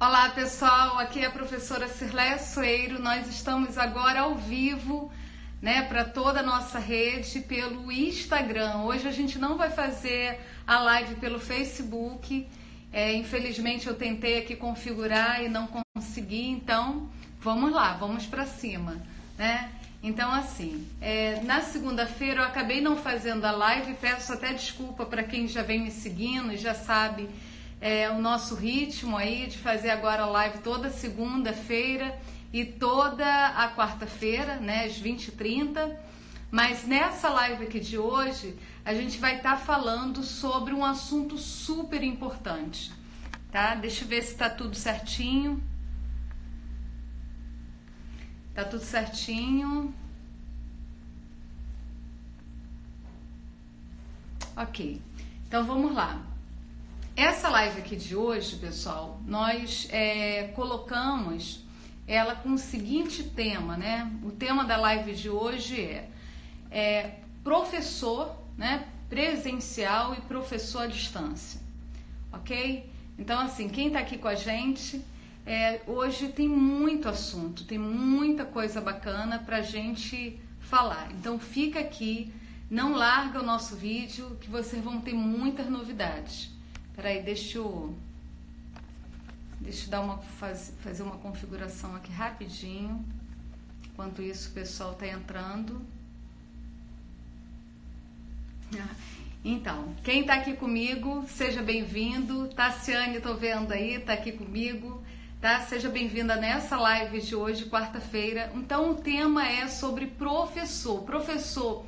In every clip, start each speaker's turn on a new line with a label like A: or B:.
A: Olá pessoal, aqui é a professora Cirléia Soeiro. Nós estamos agora ao vivo, né, para toda a nossa rede pelo Instagram. Hoje a gente não vai fazer a live pelo Facebook. É, infelizmente eu tentei aqui configurar e não consegui, então vamos lá, vamos para cima, né? Então assim, é, na segunda-feira eu acabei não fazendo a live, peço até desculpa para quem já vem me seguindo e já sabe é, o nosso ritmo aí de fazer agora live toda segunda-feira e toda a quarta-feira, né, às 20h30. Mas nessa live aqui de hoje, a gente vai estar tá falando sobre um assunto super importante, tá? Deixa eu ver se tá tudo certinho. Tá tudo certinho. Ok, então vamos lá. Essa live aqui de hoje, pessoal, nós é, colocamos ela com o seguinte tema, né? O tema da live de hoje é, é professor, né? Presencial e professor à distância, ok? Então, assim, quem está aqui com a gente, é, hoje tem muito assunto, tem muita coisa bacana para gente falar. Então, fica aqui, não larga o nosso vídeo, que vocês vão ter muitas novidades. Peraí, deixa eu. Deixa eu dar uma, faz, fazer uma configuração aqui rapidinho. Enquanto isso, o pessoal está entrando. Então, quem está aqui comigo, seja bem-vindo. Tassiane, estou vendo aí, está aqui comigo. Tá? Seja bem-vinda nessa live de hoje, quarta-feira. Então, o tema é sobre professor. Professor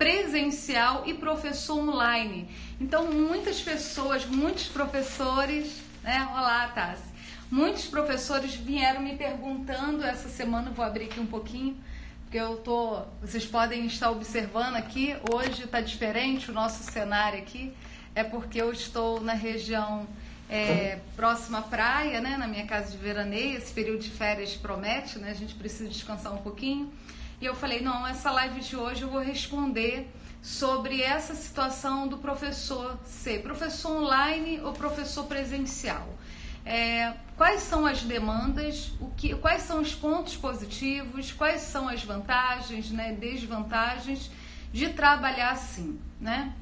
A: presencial e professor online. Então, muitas pessoas, muitos professores, né? Olá, Tassi. Muitos professores vieram me perguntando essa semana, vou abrir aqui um pouquinho, porque eu tô, vocês podem estar observando aqui, hoje está diferente o nosso cenário aqui, é porque eu estou na região é, próxima à praia, né, na minha casa de veraneio, esse período de férias promete, né, a gente precisa descansar um pouquinho. E eu falei: não, essa live de hoje eu vou responder sobre essa situação do professor ser professor online ou professor presencial. É, quais são as demandas, o que, quais são os pontos positivos, quais são as vantagens, né, desvantagens de trabalhar assim, né?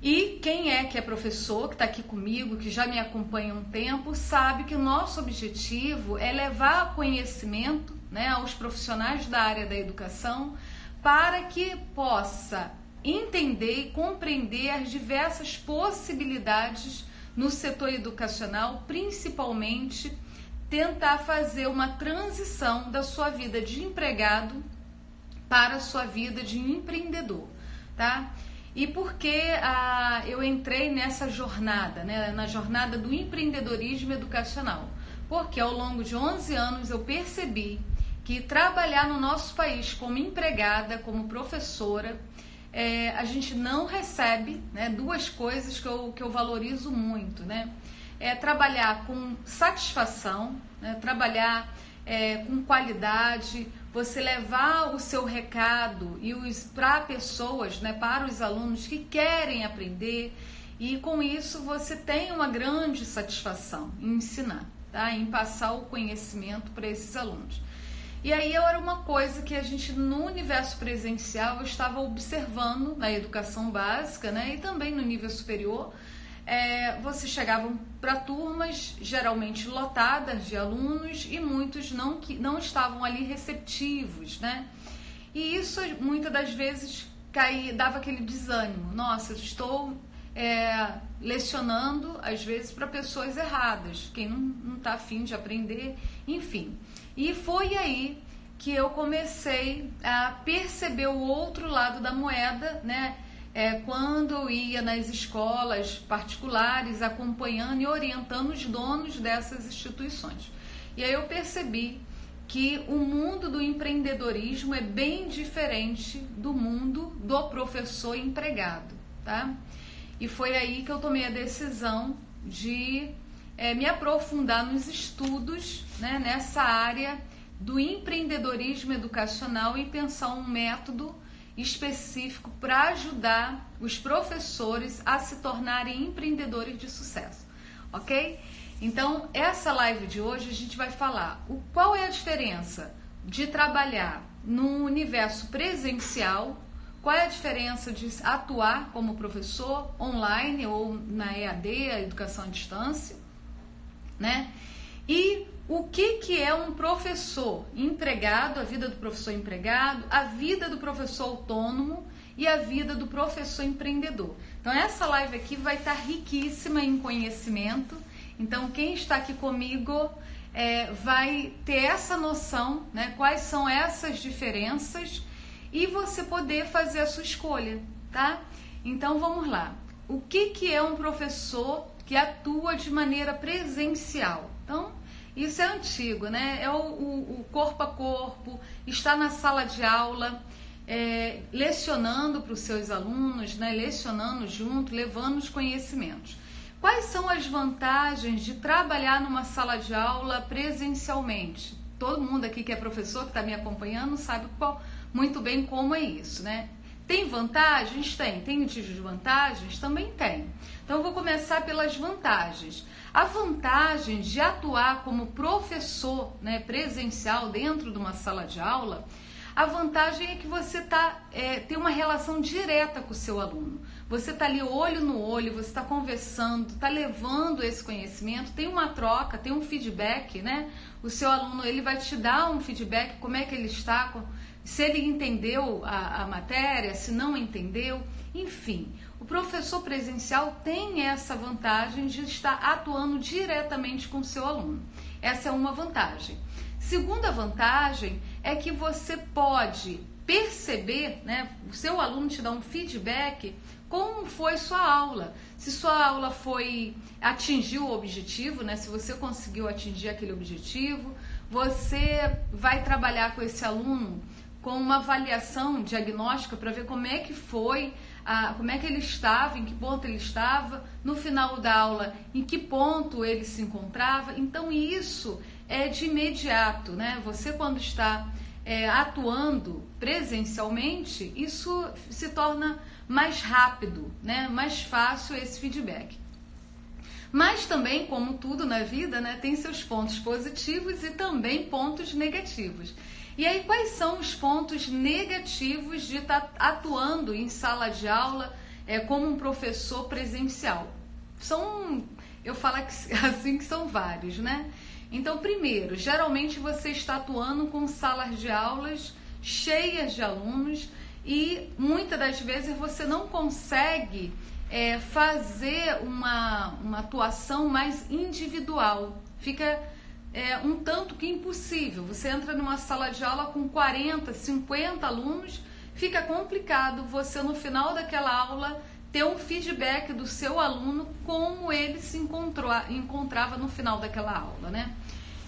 A: E quem é que é professor, que está aqui comigo, que já me acompanha um tempo, sabe que o nosso objetivo é levar conhecimento né, aos profissionais da área da educação para que possa entender e compreender as diversas possibilidades no setor educacional, principalmente tentar fazer uma transição da sua vida de empregado para a sua vida de empreendedor, tá? E por que ah, eu entrei nessa jornada, né, na jornada do empreendedorismo educacional? Porque ao longo de 11 anos eu percebi que trabalhar no nosso país como empregada, como professora, é, a gente não recebe né, duas coisas que eu, que eu valorizo muito, né? É trabalhar com satisfação, né, trabalhar é, com qualidade, você levar o seu recado e os para pessoas, né, para os alunos que querem aprender e com isso você tem uma grande satisfação em ensinar, tá? Em passar o conhecimento para esses alunos. E aí era uma coisa que a gente no universo presencial eu estava observando na educação básica, né, e também no nível superior. É, vocês chegavam para turmas geralmente lotadas de alunos e muitos não que não estavam ali receptivos, né? E isso muitas das vezes dava aquele desânimo. Nossa, estou é, lecionando às vezes para pessoas erradas, quem não está afim de aprender, enfim. E foi aí que eu comecei a perceber o outro lado da moeda, né? É, quando eu ia nas escolas particulares acompanhando e orientando os donos dessas instituições. E aí eu percebi que o mundo do empreendedorismo é bem diferente do mundo do professor empregado, tá? E foi aí que eu tomei a decisão de é, me aprofundar nos estudos né, nessa área do empreendedorismo educacional e pensar um método específico para ajudar os professores a se tornarem empreendedores de sucesso, ok? Então, essa live de hoje a gente vai falar o qual é a diferença de trabalhar no universo presencial, qual é a diferença de atuar como professor online ou na EAD, a educação à distância, né? E o que, que é um professor empregado, a vida do professor empregado, a vida do professor autônomo e a vida do professor empreendedor. Então, essa live aqui vai estar riquíssima em conhecimento. Então, quem está aqui comigo é, vai ter essa noção, né? Quais são essas diferenças e você poder fazer a sua escolha, tá? Então, vamos lá. O que, que é um professor que atua de maneira presencial? Então, isso é antigo, né? É o, o, o corpo a corpo, está na sala de aula é, lecionando para os seus alunos, né, lecionando junto, levando os conhecimentos. Quais são as vantagens de trabalhar numa sala de aula presencialmente? Todo mundo aqui que é professor, que está me acompanhando, sabe qual, muito bem como é isso, né? Tem vantagens? Tem. Tem desvantagens? Também tem. Então, vou começar pelas vantagens. A vantagem de atuar como professor né, presencial dentro de uma sala de aula a vantagem é que você tá, é, tem uma relação direta com o seu aluno. Você está ali olho no olho, você está conversando, está levando esse conhecimento, tem uma troca, tem um feedback, né? O seu aluno ele vai te dar um feedback, como é que ele está, se ele entendeu a, a matéria, se não entendeu, enfim. O professor presencial tem essa vantagem de estar atuando diretamente com seu aluno. Essa é uma vantagem. Segunda vantagem é que você pode perceber, né, o seu aluno te dá um feedback como foi sua aula. Se sua aula foi atingiu o objetivo, né, se você conseguiu atingir aquele objetivo, você vai trabalhar com esse aluno com uma avaliação diagnóstica para ver como é que foi, a, como é que ele estava, em que ponto ele estava, no final da aula, em que ponto ele se encontrava. Então isso é de imediato, né? Você quando está é, atuando presencialmente, isso se torna mais rápido, né? Mais fácil esse feedback. Mas também, como tudo na vida, né, tem seus pontos positivos e também pontos negativos. E aí, quais são os pontos negativos de estar tá atuando em sala de aula é, como um professor presencial? São, eu falo assim que são vários, né? Então, primeiro, geralmente você está atuando com salas de aulas cheias de alunos e muitas das vezes você não consegue é, fazer uma, uma atuação mais individual. Fica é, um tanto que impossível. Você entra numa sala de aula com 40, 50 alunos, fica complicado você no final daquela aula ter um feedback do seu aluno como ele se encontrou, encontrava no final daquela aula, né?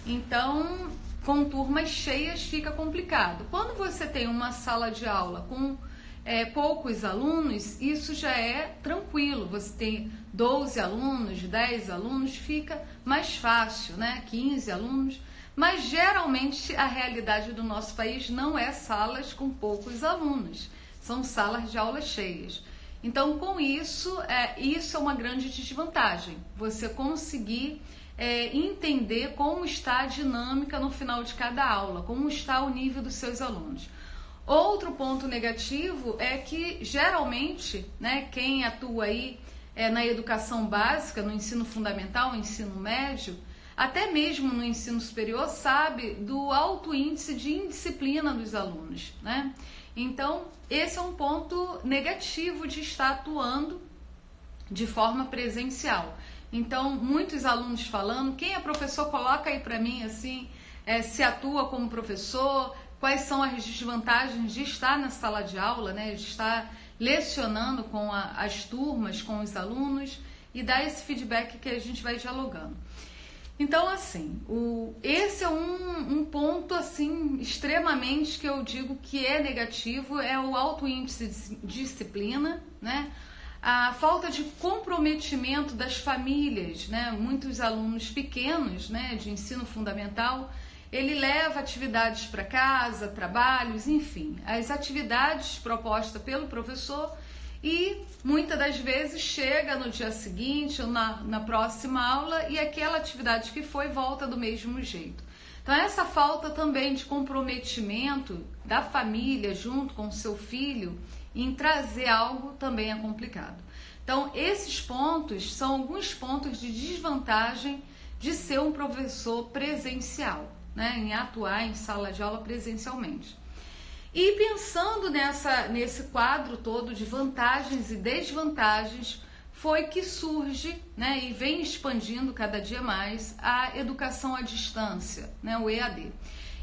A: Então, com turmas cheias fica complicado. Quando você tem uma sala de aula com é, poucos alunos, isso já é tranquilo. Você tem 12 alunos, 10 alunos, fica mais fácil, né? 15 alunos. Mas geralmente a realidade do nosso país não é salas com poucos alunos, são salas de aula cheias. Então, com isso, é, isso é uma grande desvantagem. Você conseguir é, entender como está a dinâmica no final de cada aula, como está o nível dos seus alunos. Outro ponto negativo é que geralmente, né, quem atua aí é, na educação básica, no ensino fundamental, no ensino médio, até mesmo no ensino superior, sabe do alto índice de indisciplina dos alunos, né? Então, esse é um ponto negativo de estar atuando de forma presencial. Então, muitos alunos falando, quem é professor, coloca aí para mim assim, é, se atua como professor, quais são as desvantagens de estar na sala de aula, né, de estar lecionando com a, as turmas, com os alunos e dar esse feedback que a gente vai dialogando. Então, assim, o, esse é um, um, ponto assim extremamente que eu digo que é negativo, é o alto índice de disciplina, né? A falta de comprometimento das famílias, né? Muitos alunos pequenos, né, de ensino fundamental, ele leva atividades para casa, trabalhos, enfim, as atividades propostas pelo professor e muitas das vezes chega no dia seguinte ou na, na próxima aula e aquela atividade que foi volta do mesmo jeito. Então, essa falta também de comprometimento da família junto com o seu filho em trazer algo também é complicado. Então, esses pontos são alguns pontos de desvantagem de ser um professor presencial, né, em atuar em sala de aula presencialmente. E pensando nessa, nesse quadro todo de vantagens e desvantagens, foi que surge né, e vem expandindo cada dia mais a educação à distância, né, o EAD.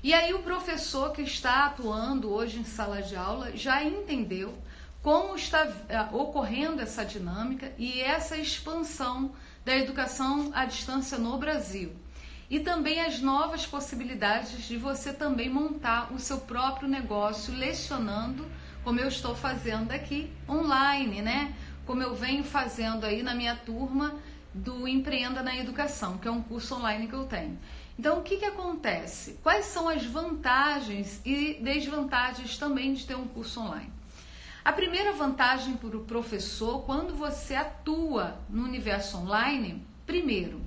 A: E aí o professor que está atuando hoje em sala de aula já entendeu como está eh, ocorrendo essa dinâmica e essa expansão da educação à distância no Brasil e também as novas possibilidades de você também montar o seu próprio negócio lecionando, como eu estou fazendo aqui online, né? Como eu venho fazendo aí na minha turma do Empreenda na Educação, que é um curso online que eu tenho. Então, o que, que acontece? Quais são as vantagens e desvantagens também de ter um curso online? A primeira vantagem para o professor, quando você atua no universo online, primeiro,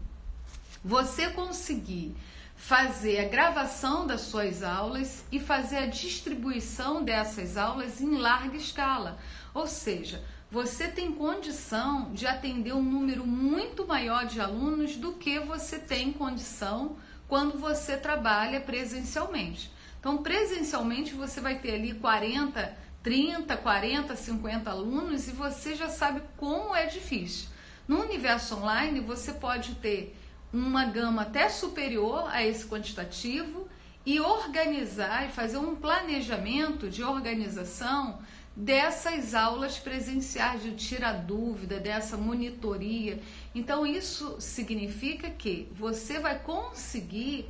A: você conseguir fazer a gravação das suas aulas e fazer a distribuição dessas aulas em larga escala. Ou seja, você tem condição de atender um número muito maior de alunos do que você tem condição quando você trabalha presencialmente. Então, presencialmente você vai ter ali 40, 30, 40, 50 alunos e você já sabe como é difícil. No universo online, você pode ter uma gama até superior a esse quantitativo e organizar e fazer um planejamento de organização dessas aulas presenciais, de tirar dúvida, dessa monitoria. Então, isso significa que você vai conseguir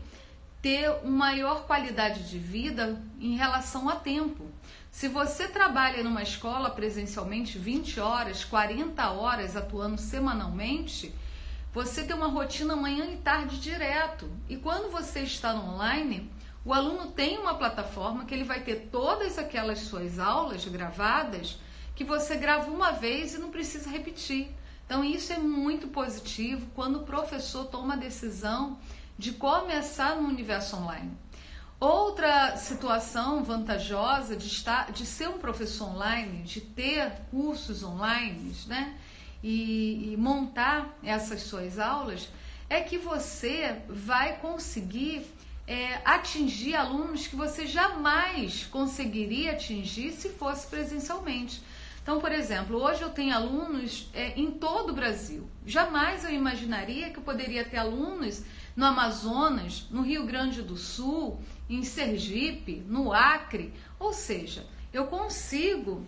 A: ter uma maior qualidade de vida em relação a tempo. Se você trabalha numa escola presencialmente 20 horas, 40 horas atuando semanalmente, você tem uma rotina manhã e tarde direto. E quando você está no online, o aluno tem uma plataforma que ele vai ter todas aquelas suas aulas gravadas que você grava uma vez e não precisa repetir. Então isso é muito positivo quando o professor toma a decisão de começar no universo online. Outra situação vantajosa de estar, de ser um professor online, de ter cursos online, né? E, e montar essas suas aulas, é que você vai conseguir é, atingir alunos que você jamais conseguiria atingir se fosse presencialmente. Então, por exemplo, hoje eu tenho alunos é, em todo o Brasil. Jamais eu imaginaria que eu poderia ter alunos no Amazonas, no Rio Grande do Sul, em Sergipe, no Acre. Ou seja, eu consigo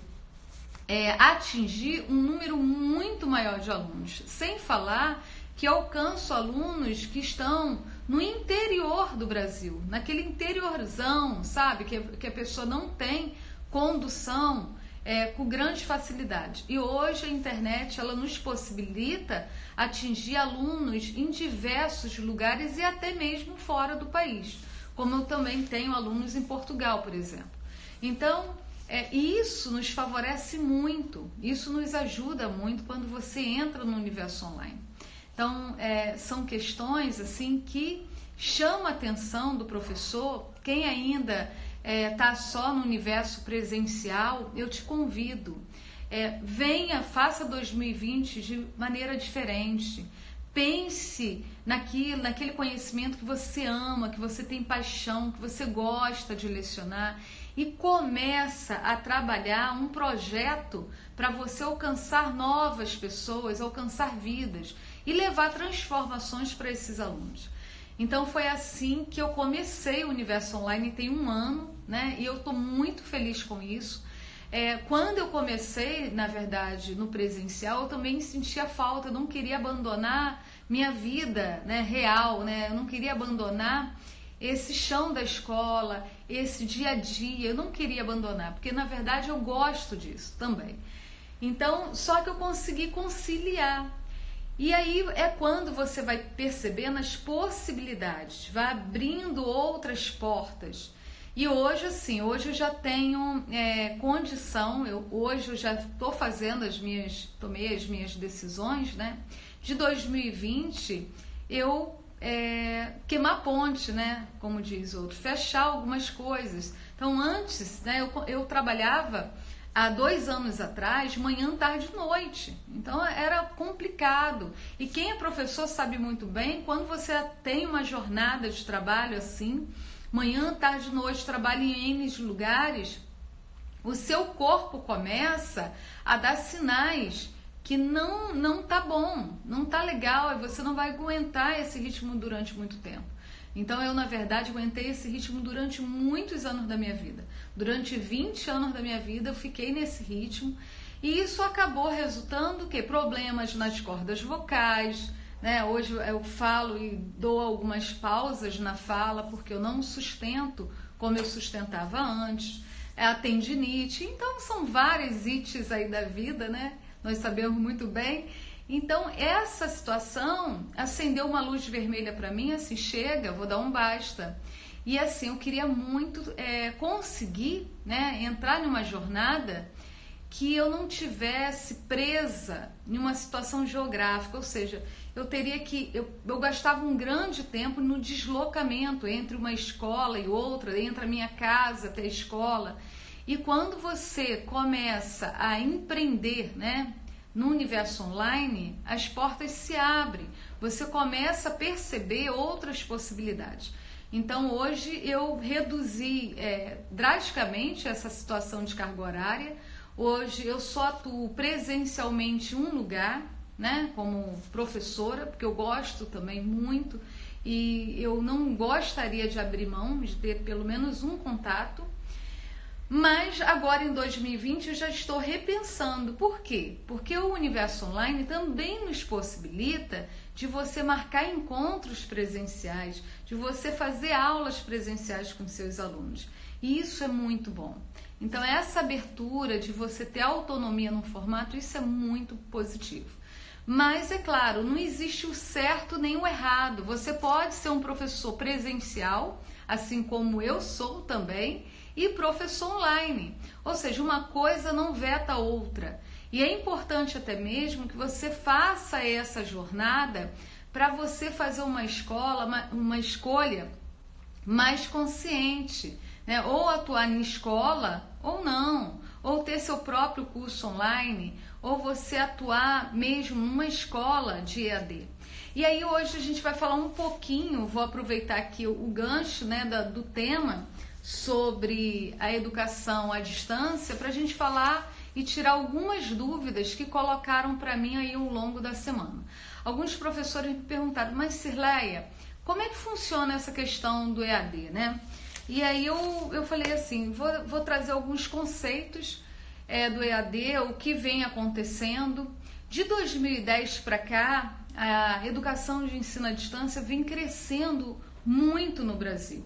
A: é, atingir um número muito maior de alunos, sem falar que alcanço alunos que estão no interior do Brasil, naquele interiorzão, sabe, que, que a pessoa não tem condução é, com grande facilidade. E hoje a internet ela nos possibilita atingir alunos em diversos lugares e até mesmo fora do país, como eu também tenho alunos em Portugal, por exemplo. Então, é, e isso nos favorece muito, isso nos ajuda muito quando você entra no universo online. Então, é, são questões assim que chama a atenção do professor. Quem ainda está é, tá só no universo presencial, eu te convido. É, venha, faça 2020 de maneira diferente. Pense naquilo, naquele conhecimento que você ama, que você tem paixão, que você gosta de lecionar e começa a trabalhar um projeto para você alcançar novas pessoas, alcançar vidas e levar transformações para esses alunos. Então foi assim que eu comecei o Universo Online tem um ano, né? E eu estou muito feliz com isso. É, quando eu comecei, na verdade, no presencial, eu também sentia falta, eu não queria abandonar minha vida né, real, né? Eu não queria abandonar esse chão da escola, esse dia a dia, eu não queria abandonar, porque na verdade eu gosto disso também. Então, só que eu consegui conciliar. E aí é quando você vai percebendo as possibilidades, vai abrindo outras portas. E hoje, assim, hoje eu já tenho é, condição, eu, hoje eu já estou fazendo as minhas, tomei as minhas decisões, né? De 2020, eu é, queimar ponte, né? Como diz outro, fechar algumas coisas. Então, antes, né, eu, eu trabalhava há dois anos atrás, manhã, tarde e noite. Então era complicado. E quem é professor sabe muito bem, quando você tem uma jornada de trabalho assim, manhã, tarde e noite, trabalha em N lugares, o seu corpo começa a dar sinais que não não tá bom, não tá legal, e você não vai aguentar esse ritmo durante muito tempo. Então eu, na verdade, aguentei esse ritmo durante muitos anos da minha vida. Durante 20 anos da minha vida eu fiquei nesse ritmo e isso acabou resultando que problemas nas cordas vocais, né? Hoje eu falo e dou algumas pausas na fala porque eu não sustento como eu sustentava antes. É a tendinite, então são vários ites aí da vida, né? Nós sabemos muito bem. Então, essa situação acendeu uma luz vermelha para mim, assim, chega, vou dar um basta. E assim, eu queria muito é, conseguir né, entrar numa jornada que eu não tivesse presa em uma situação geográfica, ou seja, eu teria que. Eu, eu gastava um grande tempo no deslocamento entre uma escola e outra, entre a minha casa até a escola. E quando você começa a empreender, né? no universo online, as portas se abrem, você começa a perceber outras possibilidades. Então, hoje eu reduzi é, drasticamente essa situação de carga horária. Hoje eu só atuo presencialmente em um lugar, né, como professora, porque eu gosto também muito e eu não gostaria de abrir mão de ter pelo menos um contato mas agora em 2020 eu já estou repensando. Por quê? Porque o universo online também nos possibilita de você marcar encontros presenciais, de você fazer aulas presenciais com seus alunos. E isso é muito bom. Então, essa abertura de você ter autonomia no formato, isso é muito positivo. Mas é claro, não existe o certo nem o errado. Você pode ser um professor presencial, assim como eu sou também, e professor online. Ou seja, uma coisa não veta a outra. E é importante até mesmo que você faça essa jornada para você fazer uma escola, uma, uma escolha mais consciente, né? Ou atuar em escola ou não, ou ter seu próprio curso online, ou você atuar mesmo numa escola de EAD. E aí hoje a gente vai falar um pouquinho, vou aproveitar aqui o gancho né, da, do tema sobre a educação à distância para a gente falar e tirar algumas dúvidas que colocaram para mim aí ao longo da semana. Alguns professores me perguntaram, mas Sirleia, como é que funciona essa questão do EAD, né? E aí eu, eu falei assim, vou, vou trazer alguns conceitos é, do EAD, o que vem acontecendo. De 2010 para cá, a educação de ensino à distância vem crescendo muito no Brasil.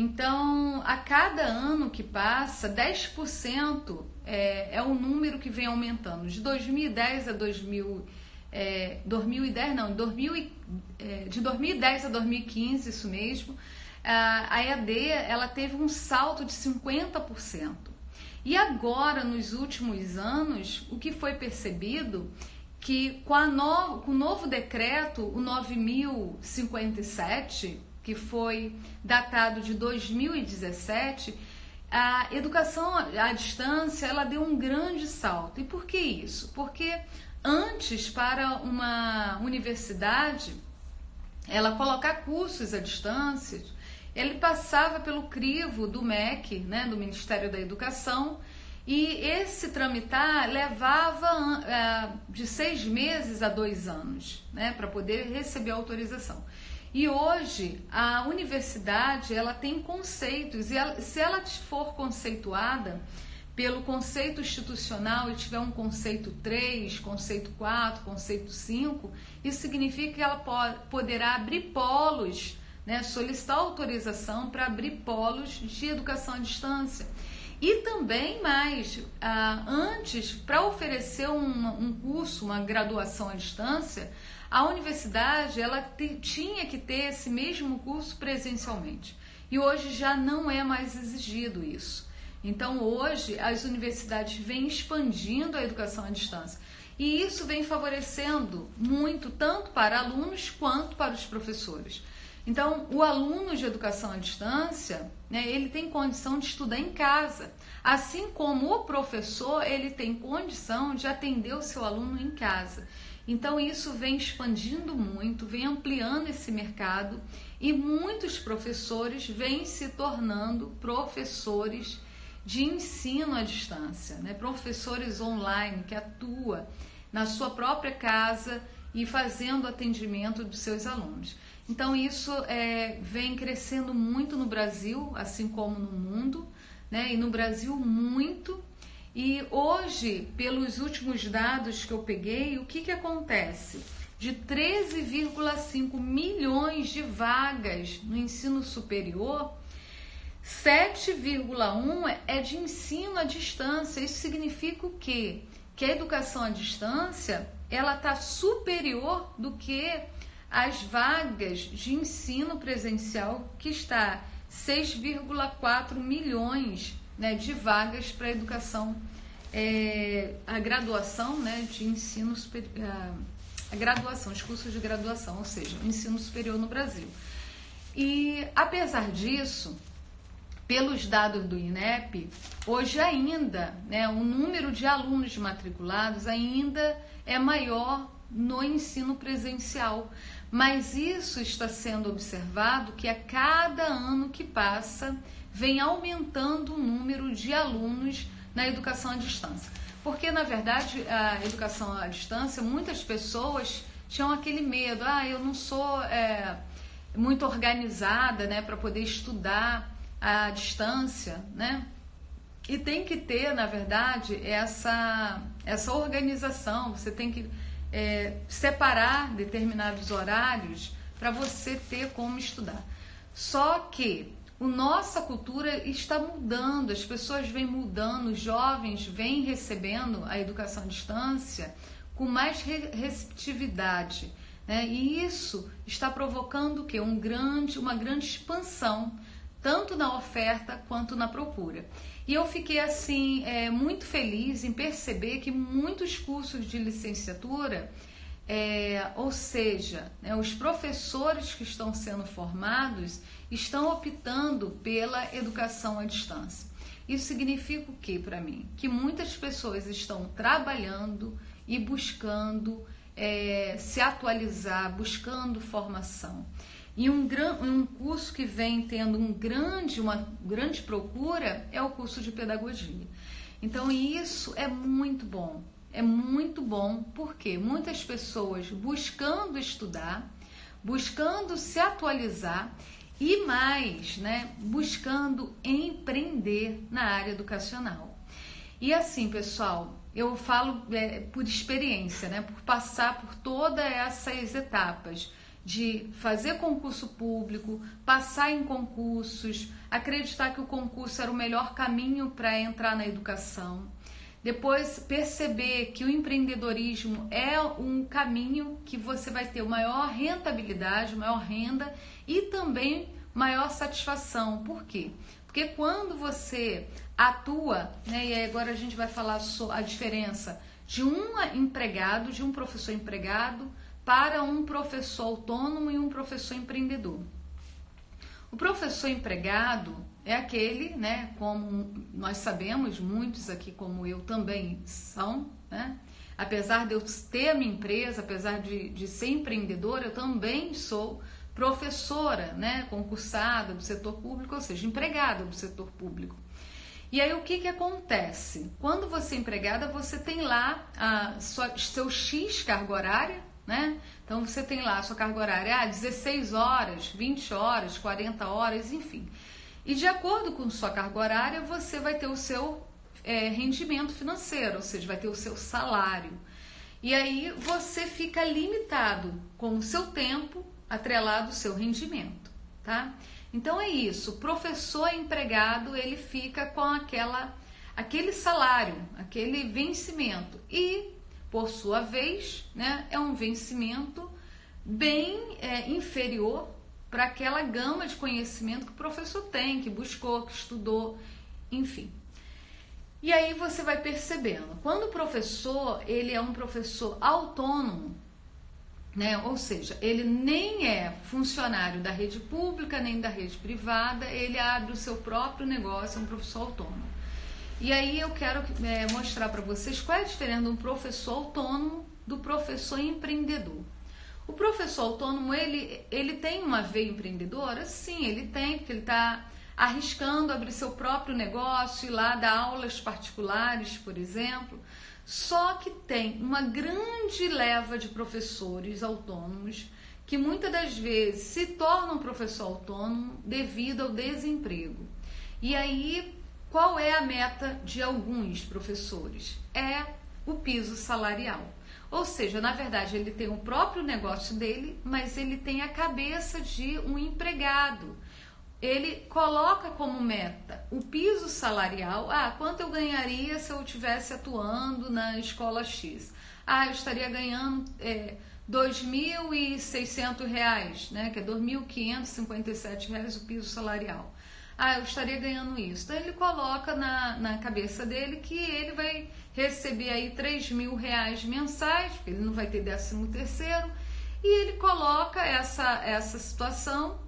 A: Então, a cada ano que passa, 10% é, é o número que vem aumentando. De 2010 a 2000, é, 2010 não, 2000, é, de 2010 a 2015, isso mesmo, a EAD ela teve um salto de 50%. E agora, nos últimos anos, o que foi percebido que com, a no, com o novo decreto, o 9057, que foi datado de 2017, a educação à distância ela deu um grande salto. E por que isso? Porque antes para uma universidade ela colocar cursos à distância, ele passava pelo crivo do MEC, né, do Ministério da Educação, e esse tramitar levava é, de seis meses a dois anos, né, para poder receber a autorização. E hoje a universidade ela tem conceitos e ela, se ela for conceituada pelo conceito institucional e tiver um conceito 3, conceito 4, conceito 5, isso significa que ela pode, poderá abrir polos, né, solicitar autorização para abrir polos de educação à distância. E também mais, ah, antes, para oferecer um, um curso, uma graduação à distância, a universidade ela tinha que ter esse mesmo curso presencialmente. E hoje já não é mais exigido isso. Então, hoje, as universidades vêm expandindo a educação à distância. E isso vem favorecendo muito, tanto para alunos quanto para os professores. Então, o aluno de educação à distância, né, ele tem condição de estudar em casa, assim como o professor, ele tem condição de atender o seu aluno em casa. Então, isso vem expandindo muito, vem ampliando esse mercado e muitos professores vêm se tornando professores de ensino à distância, né? professores online que atua na sua própria casa e fazendo atendimento dos seus alunos. Então isso é, vem crescendo muito no Brasil, assim como no mundo, né? E no Brasil muito. E hoje, pelos últimos dados que eu peguei, o que, que acontece? De 13,5 milhões de vagas no ensino superior, 7,1 é de ensino à distância. Isso significa o quê? Que a educação à distância ela está superior do que as vagas de ensino presencial, que está 6,4 milhões né, de vagas para a educação, é, a graduação né, de ensino superior, a, a graduação, os cursos de graduação, ou seja, o ensino superior no Brasil. E apesar disso, pelos dados do INEP, hoje ainda, né, o número de alunos matriculados ainda é maior no ensino presencial. Mas isso está sendo observado que a cada ano que passa vem aumentando o número de alunos na educação à distância. Porque, na verdade, a educação à distância, muitas pessoas tinham aquele medo, ah, eu não sou é, muito organizada né, para poder estudar à distância, né? E tem que ter, na verdade, essa, essa organização, você tem que é, separar determinados horários para você ter como estudar. Só que a nossa cultura está mudando, as pessoas vêm mudando, os jovens vêm recebendo a educação à distância com mais receptividade. Né? E isso está provocando o quê? Um grande, uma grande expansão tanto na oferta quanto na procura. E eu fiquei assim é, muito feliz em perceber que muitos cursos de licenciatura, é, ou seja, né, os professores que estão sendo formados estão optando pela educação à distância. Isso significa o que para mim? Que muitas pessoas estão trabalhando e buscando é, se atualizar, buscando formação. E um, um curso que vem tendo um grande, uma grande procura é o curso de pedagogia. Então isso é muito bom. É muito bom porque muitas pessoas buscando estudar, buscando se atualizar e mais, né, buscando empreender na área educacional. E assim, pessoal, eu falo é, por experiência, né, por passar por todas essas etapas de fazer concurso público, passar em concursos, acreditar que o concurso era o melhor caminho para entrar na educação. Depois perceber que o empreendedorismo é um caminho que você vai ter maior rentabilidade, maior renda e também maior satisfação. Por quê? Porque quando você atua, né, e agora a gente vai falar a diferença de um empregado, de um professor empregado, para um professor autônomo e um professor empreendedor. O professor empregado é aquele, né, como nós sabemos, muitos aqui como eu também são, né? Apesar de eu ter a minha empresa, apesar de, de ser empreendedora, eu também sou professora, né, concursada do setor público, ou seja, empregada do setor público. E aí o que, que acontece? Quando você é empregada, você tem lá a sua, seu X carga horária, né? Então você tem lá a sua carga horária, ah, 16 horas, 20 horas, 40 horas, enfim. E de acordo com sua carga horária, você vai ter o seu é, rendimento financeiro, ou seja, vai ter o seu salário. E aí você fica limitado com o seu tempo atrelado ao seu rendimento, tá? Então é isso, professor empregado, ele fica com aquela aquele salário, aquele vencimento. E por sua vez, né, é um vencimento bem é, inferior para aquela gama de conhecimento que o professor tem, que buscou, que estudou, enfim. E aí você vai percebendo, quando o professor, ele é um professor autônomo, né? Ou seja, ele nem é funcionário da rede pública nem da rede privada, ele abre o seu próprio negócio, é um professor autônomo. E aí eu quero é, mostrar para vocês qual é a diferença de um professor autônomo do professor empreendedor. O professor autônomo, ele, ele tem uma veia empreendedora? Sim, ele tem, porque ele está arriscando abrir seu próprio negócio, ir lá dar aulas particulares, por exemplo. Só que tem uma grande leva de professores autônomos que muitas das vezes se tornam professor autônomo devido ao desemprego. E aí, qual é a meta de alguns professores? É o piso salarial. Ou seja, na verdade, ele tem o próprio negócio dele, mas ele tem a cabeça de um empregado ele coloca como meta o piso salarial. Ah, quanto eu ganharia se eu estivesse atuando na escola X? Ah, eu estaria ganhando é, R$ 2.600, né, que é R$ 2.557 o piso salarial. Ah, eu estaria ganhando isso. Então ele coloca na, na cabeça dele que ele vai receber aí 3 mil reais mensais, porque ele não vai ter décimo terceiro, e ele coloca essa, essa situação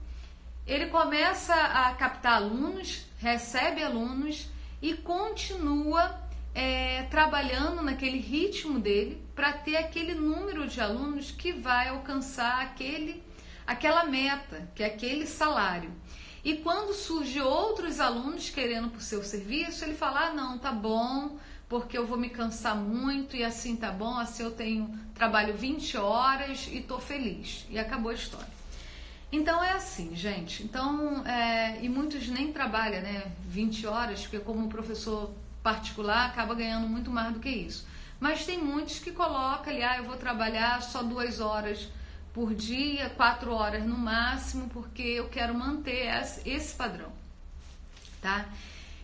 A: ele começa a captar alunos, recebe alunos e continua é, trabalhando naquele ritmo dele para ter aquele número de alunos que vai alcançar aquele, aquela meta, que é aquele salário. E quando surge outros alunos querendo por seu serviço, ele fala: ah, não, tá bom, porque eu vou me cansar muito e assim tá bom, assim eu tenho trabalho 20 horas e tô feliz. E acabou a história. Então é assim, gente. Então, é, e muitos nem trabalham, né? 20 horas, porque como professor particular acaba ganhando muito mais do que isso. Mas tem muitos que colocam ali, ah, eu vou trabalhar só duas horas por dia, quatro horas no máximo, porque eu quero manter esse padrão, tá?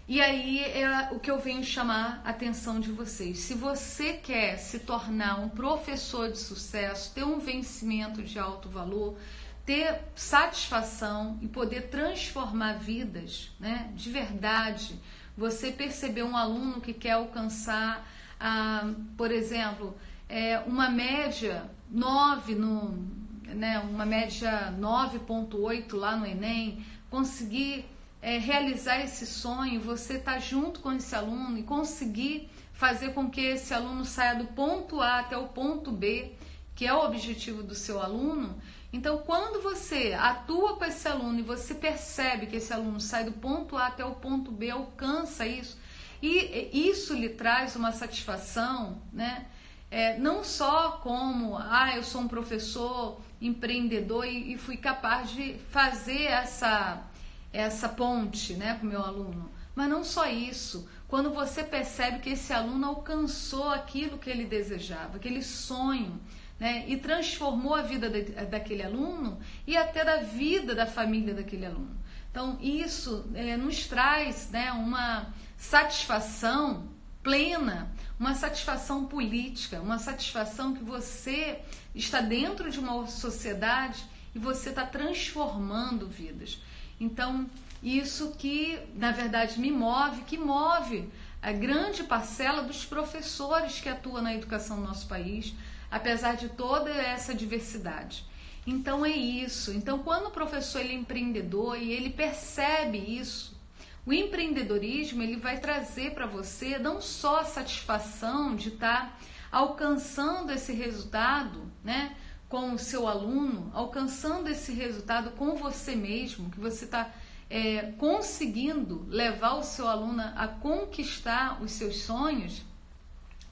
A: E aí é o que eu venho chamar a atenção de vocês. Se você quer se tornar um professor de sucesso, ter um vencimento de alto valor, ter satisfação e poder transformar vidas, né? De verdade. Você perceber um aluno que quer alcançar, ah, por exemplo, é, uma média 9 no, né, uma média 9.8 lá no Enem, conseguir é, realizar esse sonho, você tá junto com esse aluno e conseguir fazer com que esse aluno saia do ponto A até o ponto B, que é o objetivo do seu aluno, então, quando você atua com esse aluno e você percebe que esse aluno sai do ponto A até o ponto B, alcança isso, e isso lhe traz uma satisfação, né? É, não só como, ah, eu sou um professor empreendedor e, e fui capaz de fazer essa, essa ponte né, com o meu aluno, mas não só isso. Quando você percebe que esse aluno alcançou aquilo que ele desejava, aquele sonho, né, e transformou a vida de, daquele aluno e até da vida da família daquele aluno. Então, isso é, nos traz né, uma satisfação plena, uma satisfação política, uma satisfação que você está dentro de uma sociedade e você está transformando vidas. Então, isso que na verdade me move, que move a grande parcela dos professores que atuam na educação no nosso país, apesar de toda essa diversidade. Então é isso. Então quando o professor ele é empreendedor e ele percebe isso, o empreendedorismo ele vai trazer para você não só a satisfação de estar tá alcançando esse resultado, né, com o seu aluno, alcançando esse resultado com você mesmo, que você está é, conseguindo levar o seu aluno a conquistar os seus sonhos,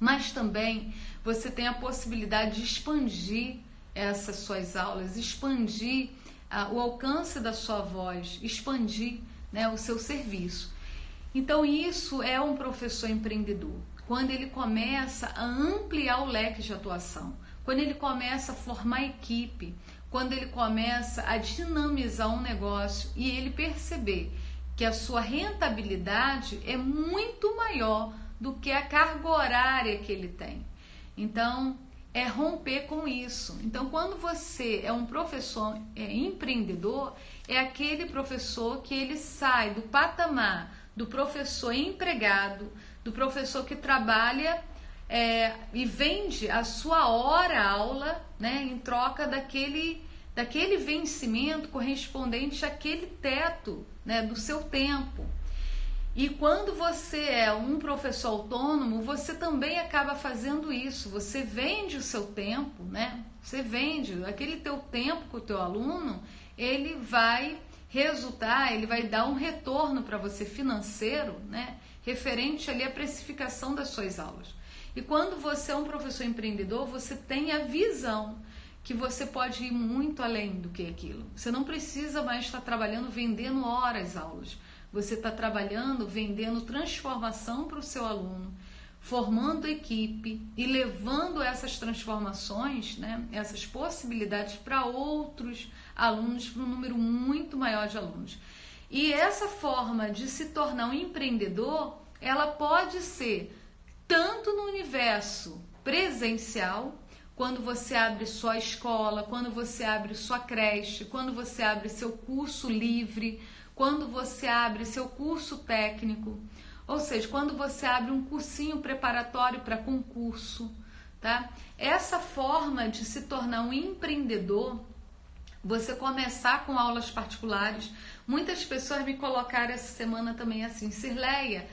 A: mas também você tem a possibilidade de expandir essas suas aulas, expandir ah, o alcance da sua voz, expandir né, o seu serviço. Então, isso é um professor empreendedor. Quando ele começa a ampliar o leque de atuação, quando ele começa a formar equipe, quando ele começa a dinamizar um negócio e ele perceber que a sua rentabilidade é muito maior do que a carga horária que ele tem. Então, é romper com isso. Então, quando você é um professor é, empreendedor, é aquele professor que ele sai do patamar do professor empregado, do professor que trabalha é, e vende a sua hora aula, né, em troca daquele daquele vencimento correspondente àquele teto, né, do seu tempo. E quando você é um professor autônomo, você também acaba fazendo isso. Você vende o seu tempo, né? Você vende aquele teu tempo com o teu aluno, ele vai resultar, ele vai dar um retorno para você financeiro, né? Referente ali à precificação das suas aulas. E quando você é um professor empreendedor, você tem a visão que você pode ir muito além do que aquilo. Você não precisa mais estar trabalhando vendendo horas aulas. Você está trabalhando, vendendo transformação para o seu aluno, formando equipe e levando essas transformações, né, essas possibilidades para outros alunos, para um número muito maior de alunos. E essa forma de se tornar um empreendedor, ela pode ser tanto no universo presencial, quando você abre sua escola, quando você abre sua creche, quando você abre seu curso livre, quando você abre seu curso técnico, ou seja, quando você abre um cursinho preparatório para concurso, tá? Essa forma de se tornar um empreendedor, você começar com aulas particulares. Muitas pessoas me colocaram essa semana também assim, Sirleia,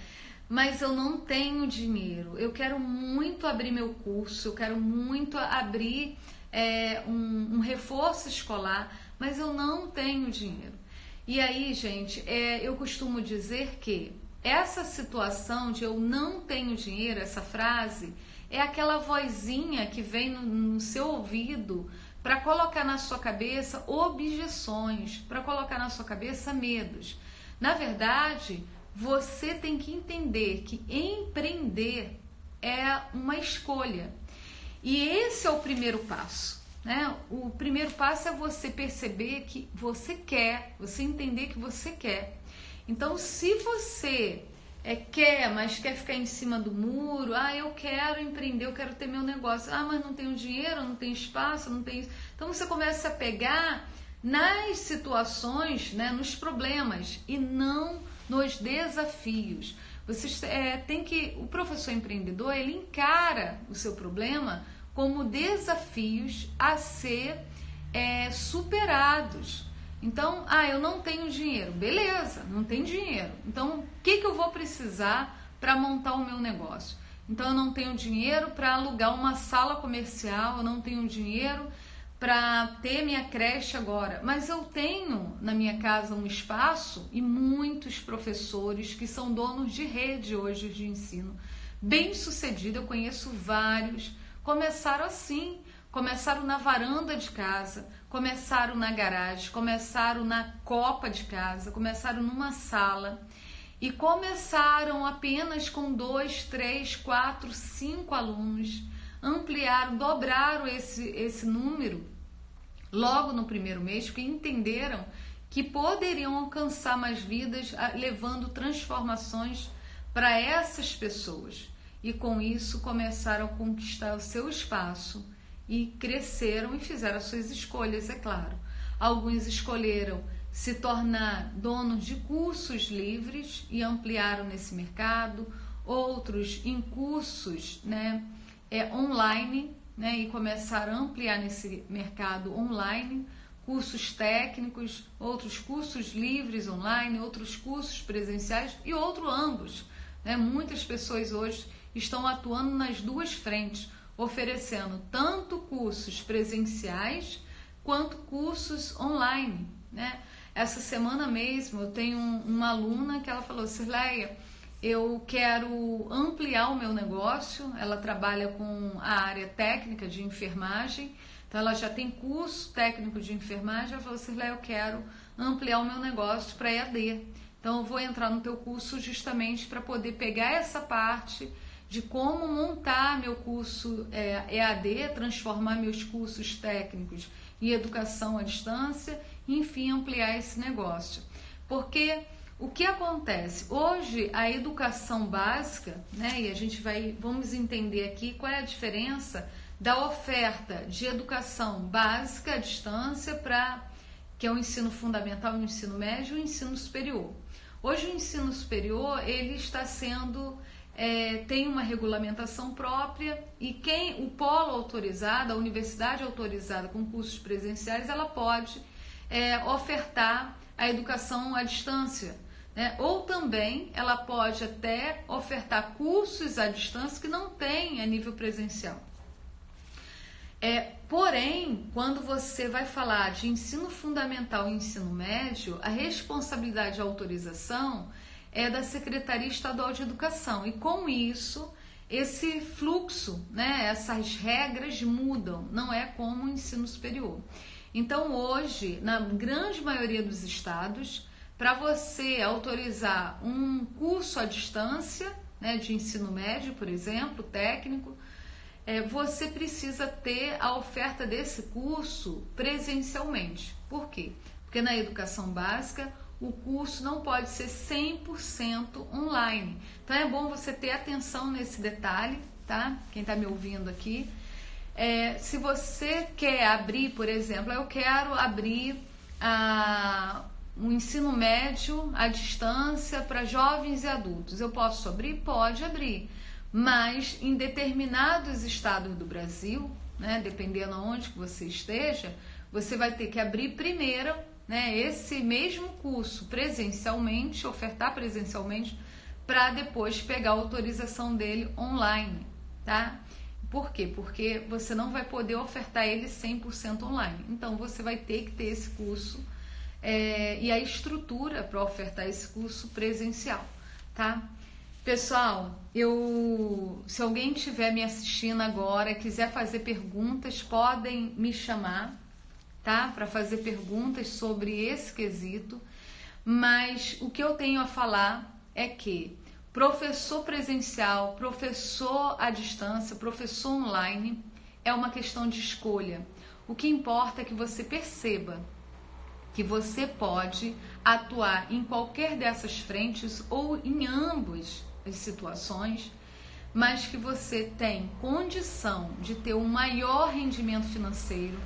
A: mas eu não tenho dinheiro. Eu quero muito abrir meu curso, eu quero muito abrir é, um, um reforço escolar, mas eu não tenho dinheiro. E aí, gente, é, eu costumo dizer que essa situação de eu não tenho dinheiro, essa frase, é aquela vozinha que vem no, no seu ouvido para colocar na sua cabeça objeções, para colocar na sua cabeça medos. Na verdade, você tem que entender que empreender é uma escolha. E esse é o primeiro passo. Né? O primeiro passo é você perceber que você quer, você entender que você quer. Então, se você é, quer, mas quer ficar em cima do muro, ah, eu quero empreender, eu quero ter meu negócio, ah, mas não tenho dinheiro, não tenho espaço, não tenho. Então você começa a pegar nas situações, né, nos problemas e não nos desafios. Você é, tem que, o professor empreendedor, ele encara o seu problema como desafios a ser é, superados. Então, ah, eu não tenho dinheiro. Beleza, não tem dinheiro. Então, o que, que eu vou precisar para montar o meu negócio? Então, eu não tenho dinheiro para alugar uma sala comercial, eu não tenho dinheiro para ter minha creche agora, mas eu tenho na minha casa um espaço e muitos professores que são donos de rede hoje de ensino. Bem sucedido, eu conheço vários Começaram assim, começaram na varanda de casa, começaram na garagem, começaram na copa de casa, começaram numa sala e começaram apenas com dois, três, quatro, cinco alunos, ampliaram, dobraram esse, esse número logo no primeiro mês, porque entenderam que poderiam alcançar mais vidas, levando transformações para essas pessoas e com isso começaram a conquistar o seu espaço e cresceram e fizeram as suas escolhas, é claro. Alguns escolheram se tornar donos de cursos livres e ampliaram nesse mercado, outros em cursos né, é, online né, e começaram a ampliar nesse mercado online, cursos técnicos, outros cursos livres online, outros cursos presenciais e outro ambos. Né? Muitas pessoas hoje estão atuando nas duas frentes, oferecendo tanto cursos presenciais quanto cursos online. Né? Essa semana mesmo eu tenho uma aluna que ela falou, Cirleia, eu quero ampliar o meu negócio, ela trabalha com a área técnica de enfermagem, então ela já tem curso técnico de enfermagem, ela falou, Cirleia, eu quero ampliar o meu negócio para EAD. Então eu vou entrar no teu curso justamente para poder pegar essa parte de como montar meu curso é, EAD, transformar meus cursos técnicos em educação à distância, e, enfim, ampliar esse negócio. Porque o que acontece? Hoje a educação básica, né, e a gente vai, vamos entender aqui qual é a diferença da oferta de educação básica à distância para que é o ensino fundamental, o ensino médio e o ensino superior. Hoje o ensino superior ele está sendo é, tem uma regulamentação própria e quem o polo autorizado, a universidade autorizada com cursos presenciais, ela pode é, ofertar a educação à distância. Né? Ou também ela pode até ofertar cursos à distância que não tem a nível presencial. É, porém, quando você vai falar de ensino fundamental e ensino médio, a responsabilidade de autorização é da Secretaria Estadual de Educação. E com isso, esse fluxo, né, essas regras mudam, não é como o ensino superior. Então, hoje, na grande maioria dos estados, para você autorizar um curso à distância, né, de ensino médio, por exemplo, técnico, é, você precisa ter a oferta desse curso presencialmente. Por quê? Porque na educação básica o curso não pode ser 100% online. Então é bom você ter atenção nesse detalhe, tá? Quem está me ouvindo aqui. É, se você quer abrir, por exemplo, eu quero abrir a, um ensino médio à distância para jovens e adultos. Eu posso abrir? Pode abrir mas em determinados estados do Brasil, né, dependendo aonde que você esteja, você vai ter que abrir primeiro né, esse mesmo curso presencialmente, ofertar presencialmente, para depois pegar a autorização dele online, tá? Por quê? Porque você não vai poder ofertar ele 100% online. Então, você vai ter que ter esse curso é, e a estrutura para ofertar esse curso presencial, tá? Pessoal, eu se alguém estiver me assistindo agora, quiser fazer perguntas, podem me chamar, tá? Para fazer perguntas sobre esse quesito. Mas o que eu tenho a falar é que professor presencial, professor à distância, professor online é uma questão de escolha. O que importa é que você perceba que você pode atuar em qualquer dessas frentes ou em ambos as situações, mas que você tem condição de ter um maior rendimento financeiro,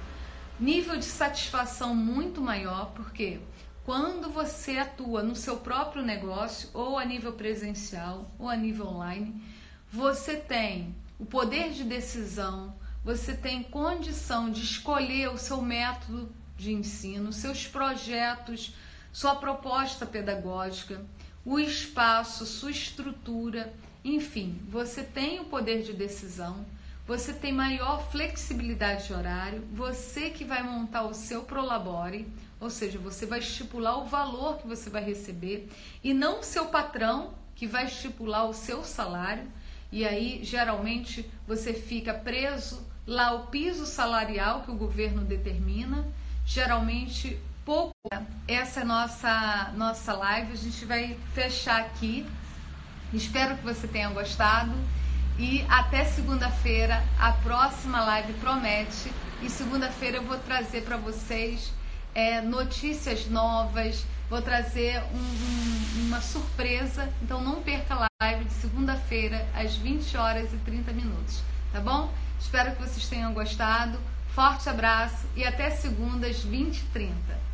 A: nível de satisfação muito maior, porque quando você atua no seu próprio negócio, ou a nível presencial, ou a nível online, você tem o poder de decisão, você tem condição de escolher o seu método de ensino, seus projetos, sua proposta pedagógica o espaço, sua estrutura, enfim, você tem o poder de decisão, você tem maior flexibilidade de horário, você que vai montar o seu prolabore, ou seja, você vai estipular o valor que você vai receber e não o seu patrão que vai estipular o seu salário. E aí, geralmente, você fica preso lá ao piso salarial que o governo determina. Geralmente, pouco. Essa é nossa nossa live. A gente vai fechar aqui. Espero que você tenha gostado. E até segunda-feira, a próxima live promete. E segunda-feira eu vou trazer para vocês é, notícias novas, vou trazer um, um, uma surpresa. Então não perca a live de segunda-feira, às 20 horas e 30 minutos. Tá bom? Espero que vocês tenham gostado. Forte abraço e até segunda às 20 e 30.